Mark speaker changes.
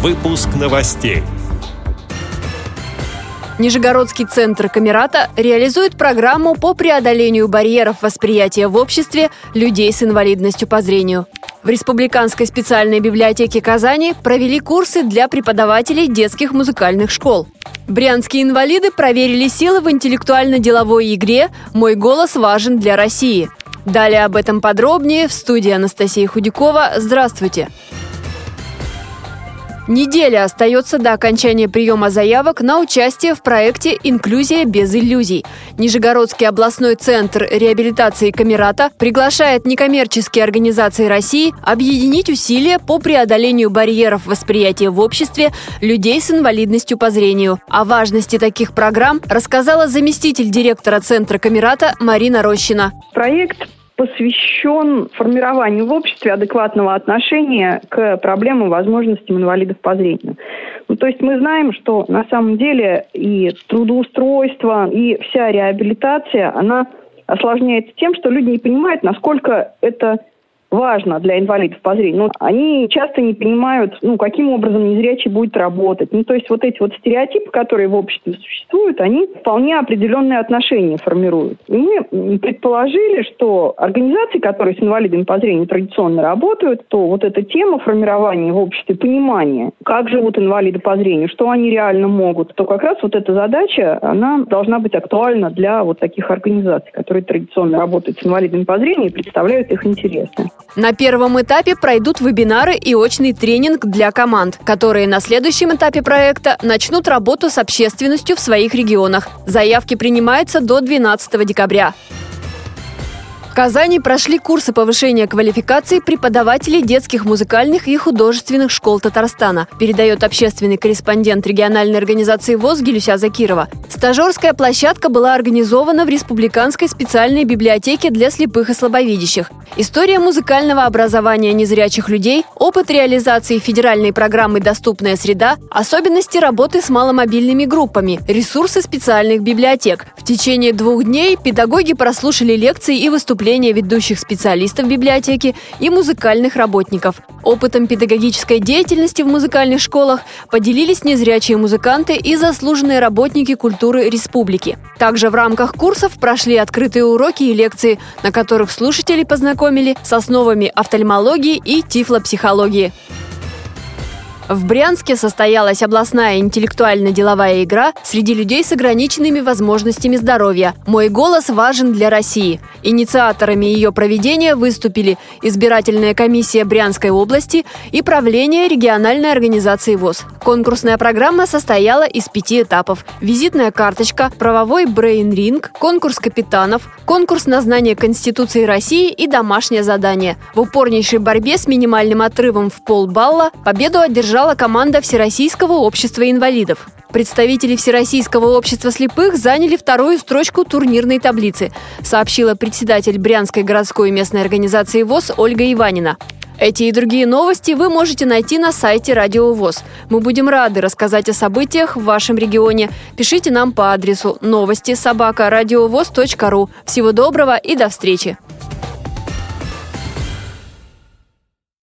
Speaker 1: Выпуск новостей.
Speaker 2: Нижегородский центр Камерата реализует программу по преодолению барьеров восприятия в обществе людей с инвалидностью по зрению. В Республиканской специальной библиотеке Казани провели курсы для преподавателей детских музыкальных школ. Брянские инвалиды проверили силы в интеллектуально-деловой игре «Мой голос важен для России». Далее об этом подробнее в студии Анастасия Худякова. Здравствуйте! Здравствуйте! Неделя остается до окончания приема заявок на участие в проекте «Инклюзия без иллюзий». Нижегородский областной центр реабилитации Камерата приглашает некоммерческие организации России объединить усилия по преодолению барьеров восприятия в обществе людей с инвалидностью по зрению. О важности таких программ рассказала заместитель директора центра Камерата Марина Рощина.
Speaker 3: Проект посвящен формированию в обществе адекватного отношения к проблемам возможностям инвалидов по зрению. Ну, то есть мы знаем, что на самом деле и трудоустройство, и вся реабилитация, она осложняется тем, что люди не понимают, насколько это важно для инвалидов по зрению. Но они часто не понимают, ну, каким образом незрячий будет работать. Ну, то есть вот эти вот стереотипы, которые в обществе существуют, они вполне определенные отношения формируют. И мы предположили, что организации, которые с инвалидами по зрению традиционно работают, то вот эта тема формирования в обществе понимания, как живут инвалиды по зрению, что они реально могут, то как раз вот эта задача, она должна быть актуальна для вот таких организаций, которые традиционно работают с инвалидами по зрению и представляют их интересы.
Speaker 2: На первом этапе пройдут вебинары и очный тренинг для команд, которые на следующем этапе проекта начнут работу с общественностью в своих регионах. Заявки принимаются до 12 декабря. Казани прошли курсы повышения квалификации преподавателей детских музыкальных и художественных школ Татарстана, передает общественный корреспондент региональной организации ВОЗ Гелюся Закирова. Стажерская площадка была организована в Республиканской специальной библиотеке для слепых и слабовидящих. История музыкального образования незрячих людей, опыт реализации федеральной программы «Доступная среда», особенности работы с маломобильными группами, ресурсы специальных библиотек. Течение двух дней педагоги прослушали лекции и выступления ведущих специалистов библиотеки и музыкальных работников. Опытом педагогической деятельности в музыкальных школах поделились незрячие музыканты и заслуженные работники культуры республики. Также в рамках курсов прошли открытые уроки и лекции, на которых слушатели познакомили с основами офтальмологии и тифлопсихологии. В Брянске состоялась областная интеллектуально-деловая игра среди людей с ограниченными возможностями здоровья «Мой голос важен для России». Инициаторами ее проведения выступили избирательная комиссия Брянской области и правление региональной организации ВОС. Конкурсная программа состояла из пяти этапов. Визитная карточка, правовой брейн-ринг, конкурс капитанов, конкурс на знание Конституции России и домашнее задание. В упорнейшей борьбе с минимальным отрывом в полбалла победу одержал одержала команда Всероссийского общества инвалидов. Представители Всероссийского общества слепых заняли вторую строчку турнирной таблицы, сообщила председатель Брянской городской местной организации ВОЗ Ольга Иванина. Эти и другие новости вы можете найти на сайте Радио ВОЗ. Мы будем рады рассказать о событиях в вашем регионе. Пишите нам по адресу новости собака ру. Всего доброго и до встречи!